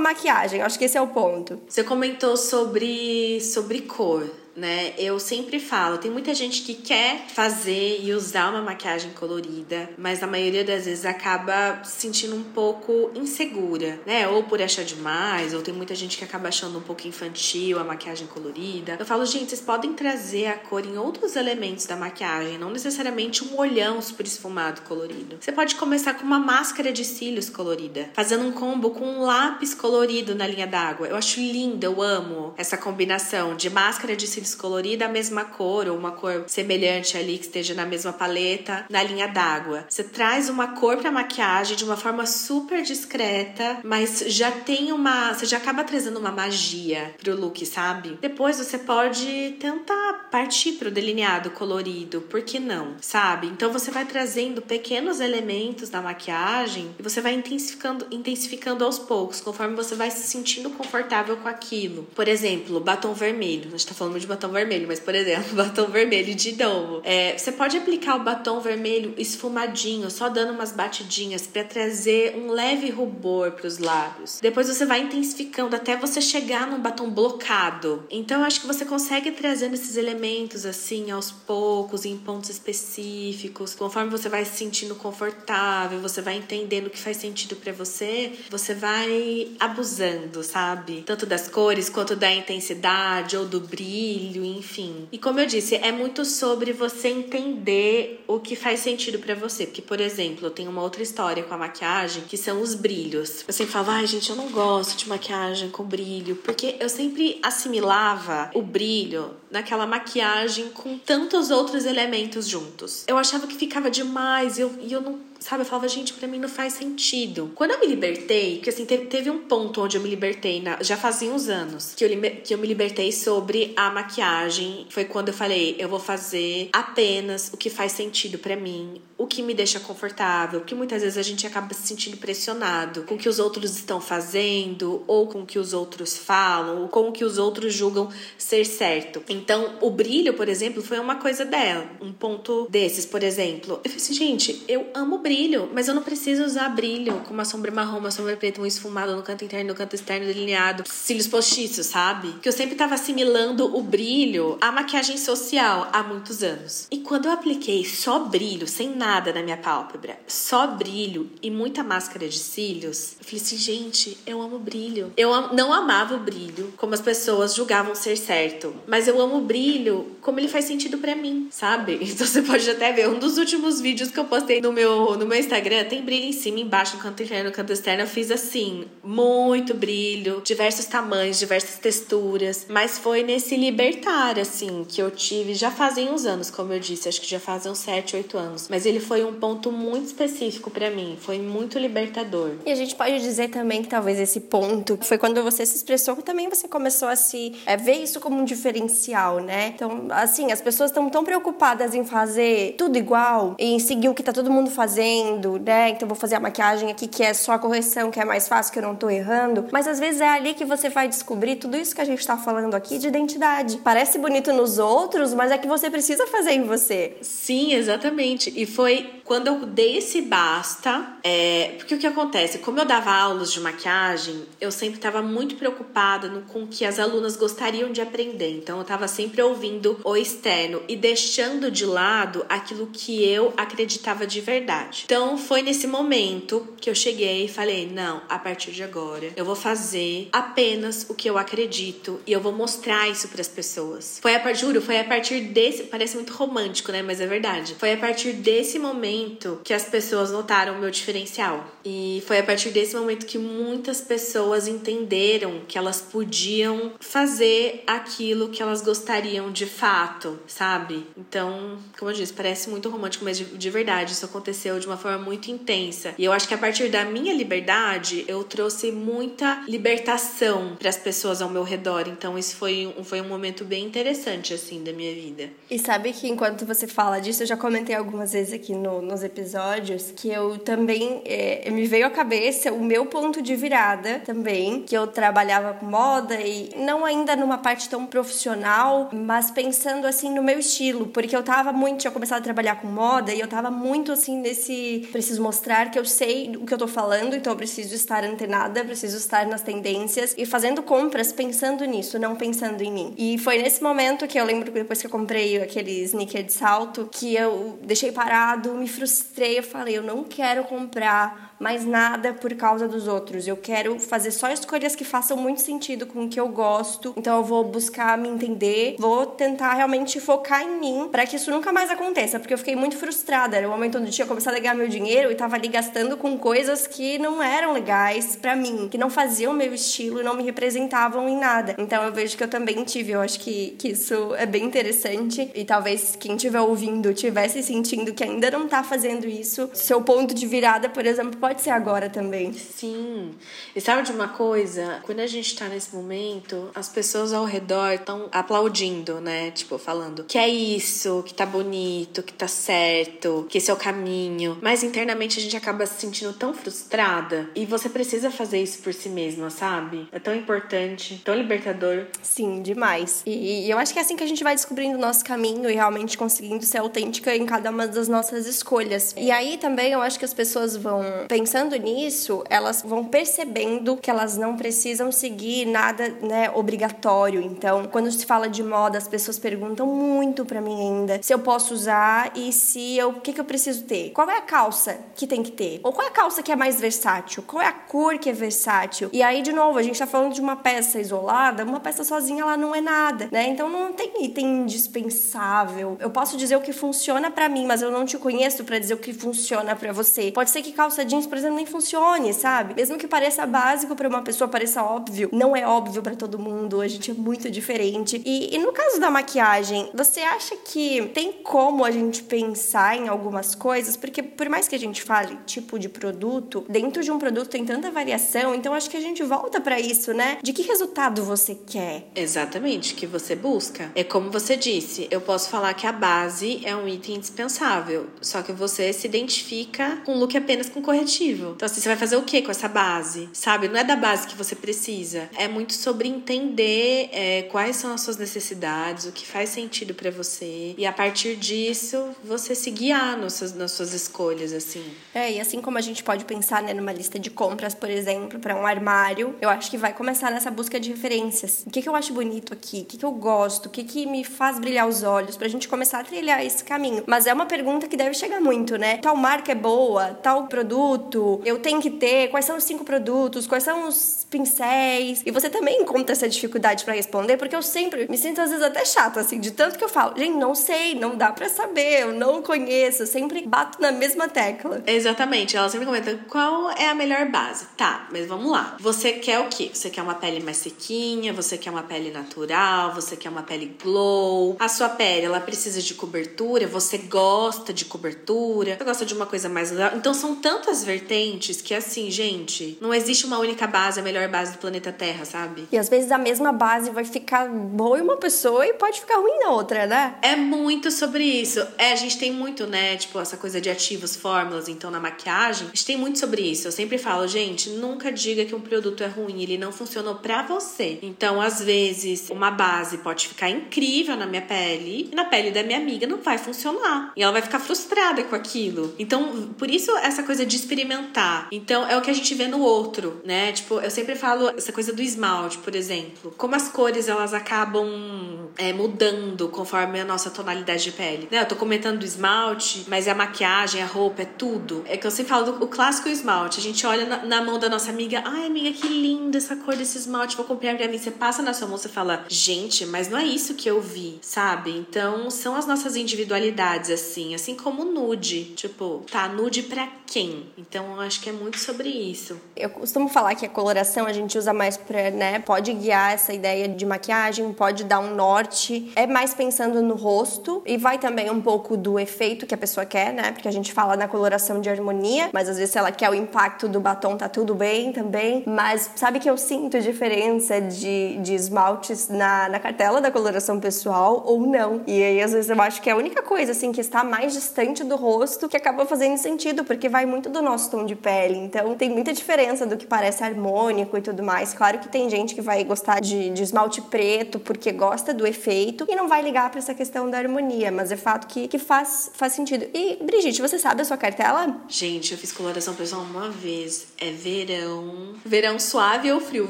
maquiagem, acho que esse é o ponto. Você comentou sobre, sobre cor né? Eu sempre falo, tem muita gente que quer fazer e usar uma maquiagem colorida, mas na maioria das vezes acaba se sentindo um pouco insegura, né? Ou por achar demais, ou tem muita gente que acaba achando um pouco infantil a maquiagem colorida. Eu falo, gente, vocês podem trazer a cor em outros elementos da maquiagem, não necessariamente um olhão super esfumado colorido. Você pode começar com uma máscara de cílios colorida, fazendo um combo com um lápis colorido na linha d'água. Eu acho lindo, eu amo essa combinação de máscara de cílios cílios colorida a mesma cor ou uma cor semelhante ali que esteja na mesma paleta na linha d'água. Você traz uma cor para maquiagem de uma forma super discreta, mas já tem uma, você já acaba trazendo uma magia pro look, sabe? Depois você pode tentar partir pro delineado colorido, por que não? Sabe? Então você vai trazendo pequenos elementos da maquiagem e você vai intensificando, intensificando aos poucos, conforme você vai se sentindo confortável com aquilo. Por exemplo, batom vermelho. A gente tá falando de batom vermelho, mas por exemplo, batom vermelho de novo. É, você pode aplicar o batom vermelho esfumadinho, só dando umas batidinhas para trazer um leve rubor para os lábios. Depois você vai intensificando até você chegar num batom blocado. Então eu acho que você consegue trazendo esses elementos assim aos poucos, em pontos específicos, conforme você vai se sentindo confortável, você vai entendendo o que faz sentido para você, você vai abusando, sabe? Tanto das cores quanto da intensidade ou do brilho, enfim. E como eu disse, é muito sobre você entender o que faz sentido para você. Porque, por exemplo, eu tenho uma outra história com a maquiagem que são os brilhos. Eu sempre falava, ai, gente, eu não gosto de maquiagem com brilho, porque eu sempre assimilava o brilho naquela maquiagem com tantos outros elementos juntos. Eu achava que ficava demais e eu, e eu não sabe? Eu falava, gente, para mim não faz sentido. Quando eu me libertei, porque assim, teve, um ponto onde eu me libertei, na, já fazia uns anos, que eu, que eu me libertei sobre a maquiagem. Foi quando eu falei, eu vou fazer apenas o que faz sentido para mim, o que me deixa confortável, porque muitas vezes a gente acaba se sentindo pressionado com o que os outros estão fazendo, ou com o que os outros falam, ou com o que os outros julgam ser certo. Então, o brilho, por exemplo, foi uma coisa dela, um ponto desses, por exemplo. Eu falei assim, gente, eu amo brilho, mas eu não preciso usar brilho com uma sombra marrom, uma sombra preta, um esfumado no canto interno, no canto externo, delineado, cílios postiços, sabe? Que eu sempre tava assimilando o brilho à maquiagem social há muitos anos. E quando eu apliquei só brilho, sem nada, na minha pálpebra, só brilho e muita máscara de cílios, eu falei assim, gente, eu amo brilho. Eu não amava o brilho como as pessoas julgavam ser certo, mas eu amo o brilho como ele faz sentido para mim, sabe? Então você pode até ver um dos últimos vídeos que eu postei no meu no meu Instagram, tem brilho em cima, embaixo, no canto interno, no canto externo, eu fiz assim, muito brilho, diversos tamanhos, diversas texturas, mas foi nesse libertar assim que eu tive já fazem uns anos, como eu disse, acho que já fazem uns 7, 8 anos, mas ele foi um ponto muito específico para mim, foi muito libertador. E a gente pode dizer também que talvez esse ponto foi quando você se expressou que também você começou a se é, ver isso como um diferencial, né? Então, assim, as pessoas estão tão preocupadas em fazer tudo igual, em seguir o que tá todo mundo fazendo, né? Então vou fazer a maquiagem aqui que é só a correção, que é mais fácil, que eu não tô errando. Mas às vezes é ali que você vai descobrir tudo isso que a gente tá falando aqui de identidade. Parece bonito nos outros, mas é que você precisa fazer em você. Sim, exatamente. E foi quando eu dei esse basta, é, porque o que acontece? Como eu dava aulas de maquiagem, eu sempre estava muito preocupada no, com o que as alunas gostariam de aprender. Então eu estava sempre ouvindo o externo e deixando de lado aquilo que eu acreditava de verdade. Então foi nesse momento que eu cheguei e falei: não, a partir de agora eu vou fazer apenas o que eu acredito e eu vou mostrar isso para as pessoas. Foi a partir, juro, foi a partir desse, parece muito romântico, né? Mas é verdade. Foi a partir desse momento que as pessoas notaram o meu diferencial. E foi a partir desse momento que muitas pessoas entenderam que elas podiam fazer aquilo que elas gostariam de fato, sabe? Então, como eu disse, parece muito romântico, mas de, de verdade isso aconteceu de uma forma muito intensa. E eu acho que a partir da minha liberdade, eu trouxe muita libertação para as pessoas ao meu redor. Então, isso foi, foi um momento bem interessante, assim, da minha vida. E sabe que enquanto você fala disso, eu já comentei algumas vezes aqui no, nos episódios que eu também é, me veio à cabeça o meu ponto de virada também, que eu trabalhava com moda e não ainda numa parte tão profissional, mas pensando assim no meu estilo, porque eu tava muito, tinha começado a trabalhar com moda e eu tava muito assim nesse preciso mostrar que eu sei o que eu tô falando, então eu preciso estar antenada, preciso estar nas tendências e fazendo compras pensando nisso, não pensando em mim. E foi nesse momento que eu lembro que depois que eu comprei aquele sneaker de salto, que eu deixei parado, me frustrei, eu falei, eu não quero comprar mais nada por causa dos outros. Eu quero fazer só escolhas que façam muito sentido com o que eu gosto. Então eu vou buscar me entender, vou tentar realmente focar em mim para que isso nunca mais aconteça, porque eu fiquei muito frustrada. Era o momento onde eu tinha começado a ganhar meu dinheiro e tava ali gastando com coisas que não eram legais para mim, que não faziam meu estilo e não me representavam em nada. Então eu vejo que eu também tive, eu acho que, que isso é bem interessante e talvez quem estiver ouvindo tivesse sentindo que ainda não tá fazendo isso, seu ponto de virada, por exemplo, pode ser agora também. Sim. E sabe de uma coisa? Quando a gente tá nesse momento, as pessoas ao redor estão aplaudindo, né? Tipo, falando que é isso, que tá bonito, que tá certo, que esse é o caminho. Mas internamente a gente acaba se sentindo tão frustrada e você precisa fazer isso por si mesma, sabe? É tão importante, tão libertador. Sim, demais. E, e eu acho que é assim que a gente vai descobrindo o nosso caminho e realmente conseguindo ser autêntica em cada uma das nossas escolhas. E aí também eu acho que as pessoas vão pensando nisso, elas vão percebendo que elas não precisam seguir nada, né, obrigatório. Então, quando se fala de moda, as pessoas perguntam muito para mim ainda se eu posso usar e se eu, o que, que eu preciso ter. Qual é a calça que tem que ter? Ou qual é a calça que é mais versátil? Qual é a cor que é versátil? E aí, de novo, a gente tá falando de uma peça isolada, uma peça sozinha ela não é nada, né? Então não tem item indispensável. Eu posso dizer o que funciona para mim, mas eu não te conheço para dizer o que funciona para você. Pode ser que calça jeans, por exemplo, nem funcione, sabe? Mesmo que pareça básico para uma pessoa, pareça óbvio, não é óbvio para todo mundo. A gente é muito diferente. E, e no caso da maquiagem, você acha que tem como a gente pensar em algumas coisas? Porque por mais que a gente fale tipo de produto, dentro de um produto tem tanta variação, então acho que a gente volta para isso, né? De que resultado você quer? Exatamente, que você busca. É como você disse, eu posso falar que a base é um item indispensável, só que você se identifica com o look apenas com corretivo. Então, assim, você vai fazer o que com essa base? Sabe? Não é da base que você precisa. É muito sobre entender é, quais são as suas necessidades, o que faz sentido para você. E a partir disso, você se guiar nos seus, nas suas escolhas, assim. É, e assim como a gente pode pensar né, numa lista de compras, por exemplo, para um armário, eu acho que vai começar nessa busca de referências. O que, que eu acho bonito aqui? O que, que eu gosto? O que, que me faz brilhar os olhos? Pra gente começar a trilhar esse caminho. Mas é uma pergunta que deve chegar muito, né? Tal marca é boa, tal produto, eu tenho que ter, quais são os cinco produtos, quais são os pincéis. E você também encontra essa dificuldade para responder, porque eu sempre me sinto às vezes até chata, assim, de tanto que eu falo, gente, não sei, não dá para saber, eu não conheço, eu sempre bato na mesma tecla. Exatamente, ela sempre comenta qual é a melhor base. Tá, mas vamos lá. Você quer o quê? Você quer uma pele mais sequinha, você quer uma pele natural, você quer uma pele glow. A sua pele, ela precisa de cobertura, você gosta de cobertura, você gosta de uma coisa mais. Então são tantas vertentes que assim, gente, não existe uma única base, a melhor base do planeta Terra, sabe? E às vezes a mesma base vai ficar boa em uma pessoa e pode ficar ruim na outra, né? É muito sobre isso. É, a gente tem muito, né, tipo, essa coisa de ativos, fórmulas, então na maquiagem, a gente tem muito sobre isso. Eu sempre falo, gente, nunca diga que um produto é ruim, ele não funcionou para você. Então, às vezes, uma base pode ficar incrível na minha pele e na pele da minha amiga não vai funcionar. E ela vai ficar frustrada com aquilo. Então, por isso essa coisa de experimentar. Então, é o que a gente vê no outro, né? Tipo, eu sempre falo essa coisa do esmalte, por exemplo. Como as cores elas acabam é, mudando conforme a nossa tonalidade de pele. Né? Eu tô comentando do esmalte, mas é a maquiagem, a roupa, é tudo. É que eu sempre falo do clássico esmalte. A gente olha na, na mão da nossa amiga, ai amiga, que linda essa cor desse esmalte, vou comprar pra mim. Você passa na sua mão e fala, gente, mas não é isso que eu vi, sabe? Então são as nossas individualidades, assim, assim como nude. Tipo, tá, nude pra quem? Então eu acho que é muito sobre isso. Eu costumo falar que a coloração a gente usa mais pra, né? Pode guiar essa ideia de maquiagem, pode dar um norte. É mais pensando no rosto e vai também um pouco do efeito que a pessoa quer, né? Porque a gente fala na coloração de harmonia, mas às vezes se ela quer o impacto do batom, tá tudo bem também. Mas sabe que eu sinto diferença de, de esmaltes na, na cartela da coloração pessoal ou não. E aí às vezes eu acho que é a única coisa assim que está mais distante do rosto que acaba fazendo sentido, porque vai muito do nosso tom de pele. Então tem muita diferença do que parece harmônico e tudo mais. Claro que tem gente que vai gostar de, de esmalte preto porque gosta do efeito e não vai ligar para essa questão da harmonia, mas é fato que, que faz, faz sentido. E, Brigitte, você sabe a sua cartela? Gente, eu fiz coloração pessoal uma vez. É verão. Verão suave ou frio?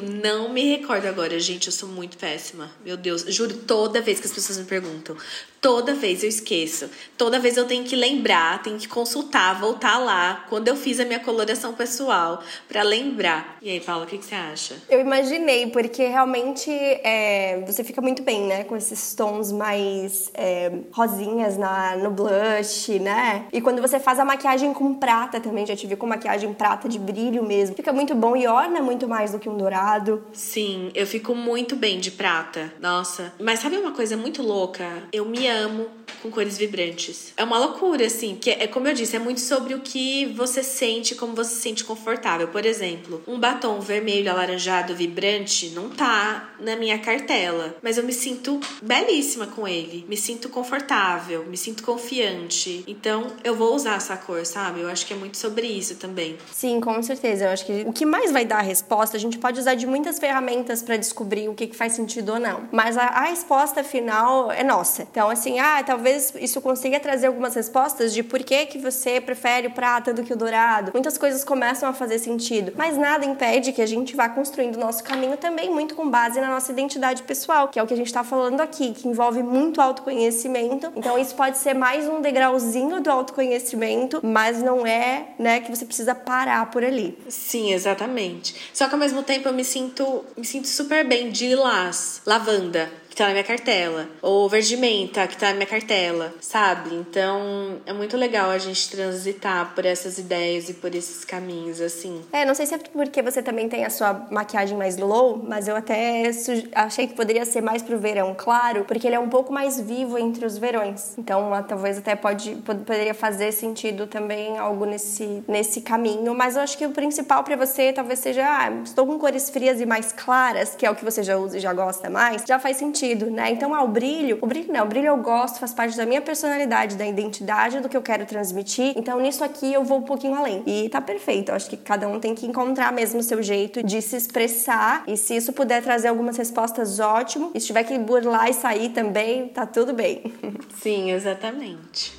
Não me recordo agora, gente. Eu sou muito péssima. Meu Deus, juro, toda vez que as pessoas me perguntam Toda vez eu esqueço. Toda vez eu tenho que lembrar, tenho que consultar, voltar lá quando eu fiz a minha coloração pessoal para lembrar. E aí, Paula, o que, que, você acha? Eu imaginei, porque realmente é, você fica muito bem, né? Com esses tons mais é, rosinhas na, no blush, né? E quando você faz a maquiagem com prata também, já tive com maquiagem prata de brilho mesmo. Fica muito bom e orna muito mais do que um dourado. Sim, eu fico muito bem de prata. Nossa. Mas sabe uma coisa muito louca? Eu me amo com cores vibrantes. É uma loucura, assim, que é como eu disse, é muito sobre o que você sente, como você se sente confortável. Por exemplo, um batom vermelho alaranjado vibrante não tá na minha cartela, mas eu me sinto belíssima com ele, me sinto confortável, me sinto confiante. Então, eu vou usar essa cor, sabe? Eu acho que é muito sobre isso também. Sim, com certeza. Eu acho que o que mais vai dar a resposta, a gente pode usar de muitas ferramentas para descobrir o que, que faz sentido ou não. Mas a, a resposta final é nossa. Então, assim, ah, talvez isso consiga trazer algumas respostas de por que, que você prefere o prata do que o dourado. Muitas coisas começam a fazer sentido, mas nada impede que a gente vá construindo o nosso caminho também muito com base na nossa identidade pessoal, que é o que a gente está falando aqui, que envolve muito autoconhecimento. Então, isso pode ser mais um degrauzinho do autoconhecimento, mas não é, né, que você precisa parar por ali. Sim, exatamente. Só que ao mesmo tempo eu me sinto, me sinto super bem de lilás, lavanda que tá na minha cartela. Ou verde menta, que tá na minha cartela, sabe? Então é muito legal a gente transitar por essas ideias e por esses caminhos, assim. É, não sei se é porque você também tem a sua maquiagem mais low, mas eu até achei que poderia ser mais pro verão claro, porque ele é um pouco mais vivo entre os verões. Então talvez até pode, poderia fazer sentido também algo nesse, nesse caminho. Mas eu acho que o principal para você talvez seja, ah, estou com cores frias e mais claras, que é o que você já usa e já gosta mais, já faz sentido sentido, né? Então, ah, o brilho, o brilho não, o brilho eu gosto, faz parte da minha personalidade, da identidade, do que eu quero transmitir. Então, nisso aqui eu vou um pouquinho além. E tá perfeito. Eu acho que cada um tem que encontrar mesmo o seu jeito de se expressar. E se isso puder trazer algumas respostas, ótimo. E se tiver que burlar e sair também, tá tudo bem. Sim, exatamente.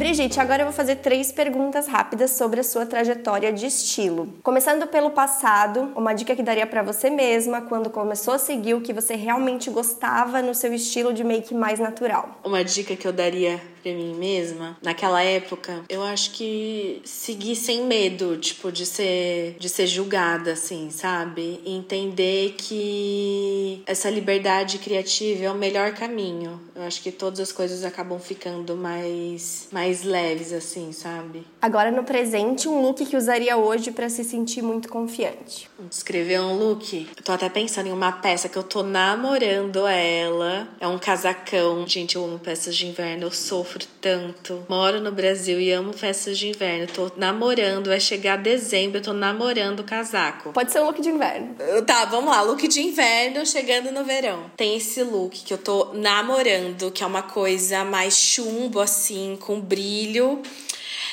Brigitte, agora eu vou fazer três perguntas rápidas sobre a sua trajetória de estilo. Começando pelo passado, uma dica que daria para você mesma quando começou a seguir o que você realmente gostava no seu estilo de make mais natural. Uma dica que eu daria para mim mesma, naquela época, eu acho que seguir sem medo, tipo, de ser, de ser julgada, assim, sabe? E entender que essa liberdade criativa é o melhor caminho. Eu acho que todas as coisas acabam ficando mais, mais leves, assim, sabe? Agora, no presente, um look que usaria hoje para se sentir muito confiante. Descrever um look? Eu tô até pensando em uma peça que eu tô namorando ela. É um casacão. Gente, eu amo peças de inverno, eu sou sofro tanto. Moro no Brasil e amo festas de inverno. Tô namorando, vai chegar dezembro, eu tô namorando o casaco. Pode ser um look de inverno. Tá, vamos lá. Look de inverno chegando no verão. Tem esse look que eu tô namorando, que é uma coisa mais chumbo, assim, com brilho.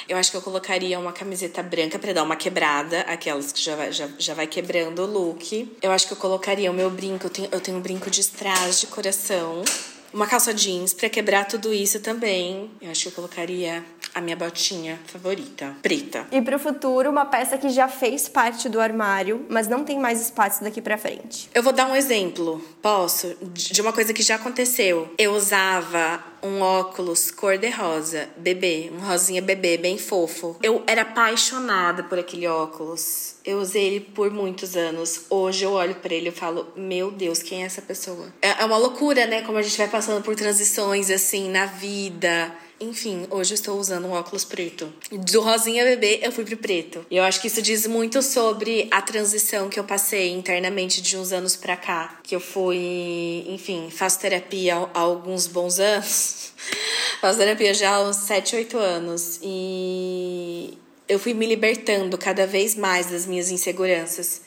Eu acho que eu colocaria uma camiseta branca para dar uma quebrada, aquelas que já vai, já, já vai quebrando o look. Eu acho que eu colocaria o meu brinco, eu tenho, eu tenho um brinco de strass de coração uma calça jeans para quebrar tudo isso também. Eu acho que eu colocaria a minha botinha favorita, preta. E pro futuro, uma peça que já fez parte do armário, mas não tem mais espaço daqui para frente. Eu vou dar um exemplo, posso? De uma coisa que já aconteceu. Eu usava um óculos cor-de-rosa, bebê, um rosinha bebê, bem fofo. Eu era apaixonada por aquele óculos. Eu usei ele por muitos anos. Hoje eu olho para ele e falo: Meu Deus, quem é essa pessoa? É, é uma loucura, né? Como a gente vai passando por transições assim na vida. Enfim, hoje eu estou usando um óculos preto. Do rosinha bebê, eu fui pro preto. E eu acho que isso diz muito sobre a transição que eu passei internamente de uns anos pra cá. Que eu fui, enfim, faço terapia há alguns bons anos. faço terapia já há uns 7, 8 anos. E eu fui me libertando cada vez mais das minhas inseguranças.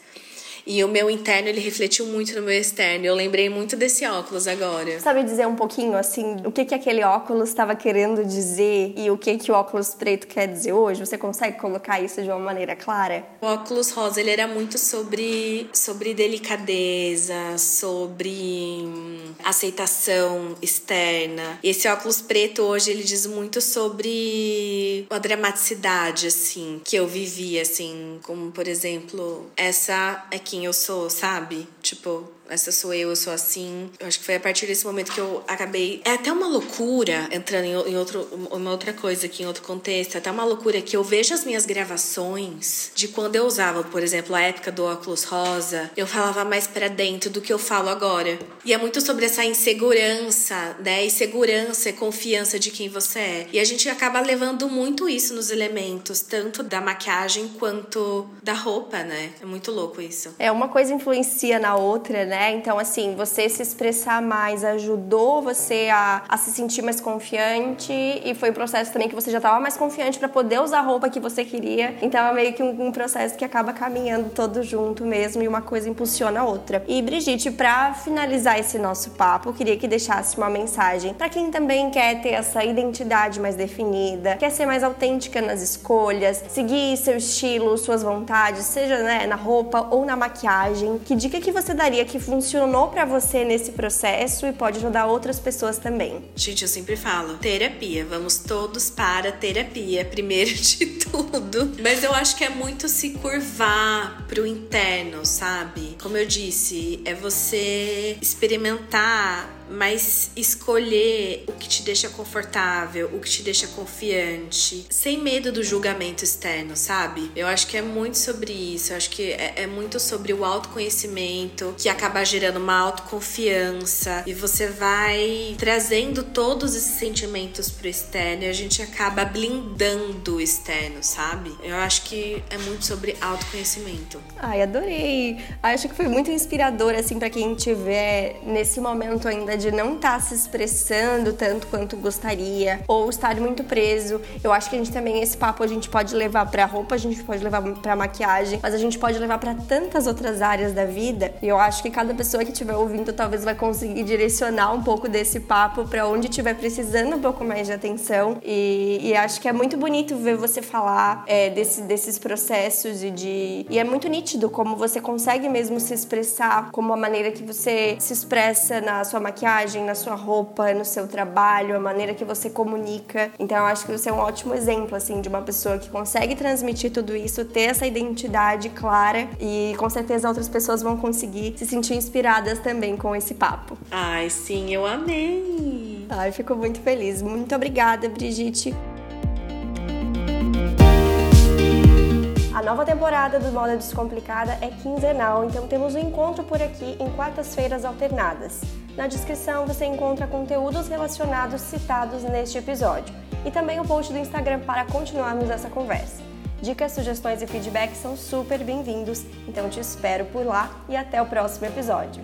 E o meu interno, ele refletiu muito no meu externo. Eu lembrei muito desse óculos agora. Sabe dizer um pouquinho, assim, o que que aquele óculos estava querendo dizer e o que que o óculos preto quer dizer hoje? Você consegue colocar isso de uma maneira clara? O óculos rosa, ele era muito sobre, sobre delicadeza, sobre hum, aceitação externa. E esse óculos preto hoje, ele diz muito sobre a dramaticidade, assim, que eu vivi, assim, como, por exemplo, essa é eu sou, sabe? Tipo, essa sou eu, eu sou assim. Eu acho que foi a partir desse momento que eu acabei. É até uma loucura, entrando em, outro, uma outra coisa aqui, em outro contexto, é até uma loucura que eu vejo as minhas gravações de quando eu usava, por exemplo, a época do óculos rosa, eu falava mais para dentro do que eu falo agora. E é muito sobre essa insegurança, né? Insegurança e confiança de quem você é. E a gente acaba levando muito isso nos elementos, tanto da maquiagem quanto da roupa, né? É muito louco isso. É, uma coisa influencia na outra, né? Né? Então, assim, você se expressar mais ajudou você a, a se sentir mais confiante e foi um processo também que você já estava mais confiante para poder usar a roupa que você queria. Então, é meio que um, um, processo que acaba caminhando todo junto mesmo e uma coisa impulsiona a outra. E, Brigitte, para finalizar esse nosso papo, eu queria que deixasse uma mensagem para quem também quer ter essa identidade mais definida, quer ser mais autêntica nas escolhas, seguir seu estilo, suas vontades, seja né, na roupa ou na maquiagem. Que dica que você daria que funcionou para você nesse processo e pode ajudar outras pessoas também. Gente, eu sempre falo, terapia, vamos todos para terapia, primeiro de tudo. Mas eu acho que é muito se curvar pro interno, sabe? Como eu disse, é você experimentar mas escolher o que te deixa confortável, o que te deixa confiante, sem medo do julgamento externo, sabe? Eu acho que é muito sobre isso, eu acho que é, é muito sobre o autoconhecimento que acaba gerando uma autoconfiança e você vai trazendo todos esses sentimentos pro externo e a gente acaba blindando o externo, sabe? Eu acho que é muito sobre autoconhecimento. Ai, adorei! Acho que foi muito inspirador, assim, para quem tiver nesse momento ainda de não estar tá se expressando tanto quanto gostaria ou estar muito preso. Eu acho que a gente também esse papo a gente pode levar para roupa, a gente pode levar para maquiagem, mas a gente pode levar para tantas outras áreas da vida. E eu acho que cada pessoa que estiver ouvindo talvez vai conseguir direcionar um pouco desse papo para onde estiver precisando um pouco mais de atenção. E, e, acho que é muito bonito ver você falar é, desse, desses processos e de e é muito nítido como você consegue mesmo se expressar, como a maneira que você se expressa na sua maquiagem maquiagem, na sua roupa, no seu trabalho, a maneira que você comunica. Então eu acho que você é um ótimo exemplo assim de uma pessoa que consegue transmitir tudo isso, ter essa identidade clara e com certeza outras pessoas vão conseguir se sentir inspiradas também com esse papo. Ai, sim, eu amei. Ai, fico muito feliz. Muito obrigada, Brigitte. A nova temporada do Moda Descomplicada é quinzenal, então temos um encontro por aqui em quartas-feiras alternadas. Na descrição você encontra conteúdos relacionados citados neste episódio e também o post do Instagram para continuarmos essa conversa. Dicas, sugestões e feedback são super bem-vindos, então te espero por lá e até o próximo episódio.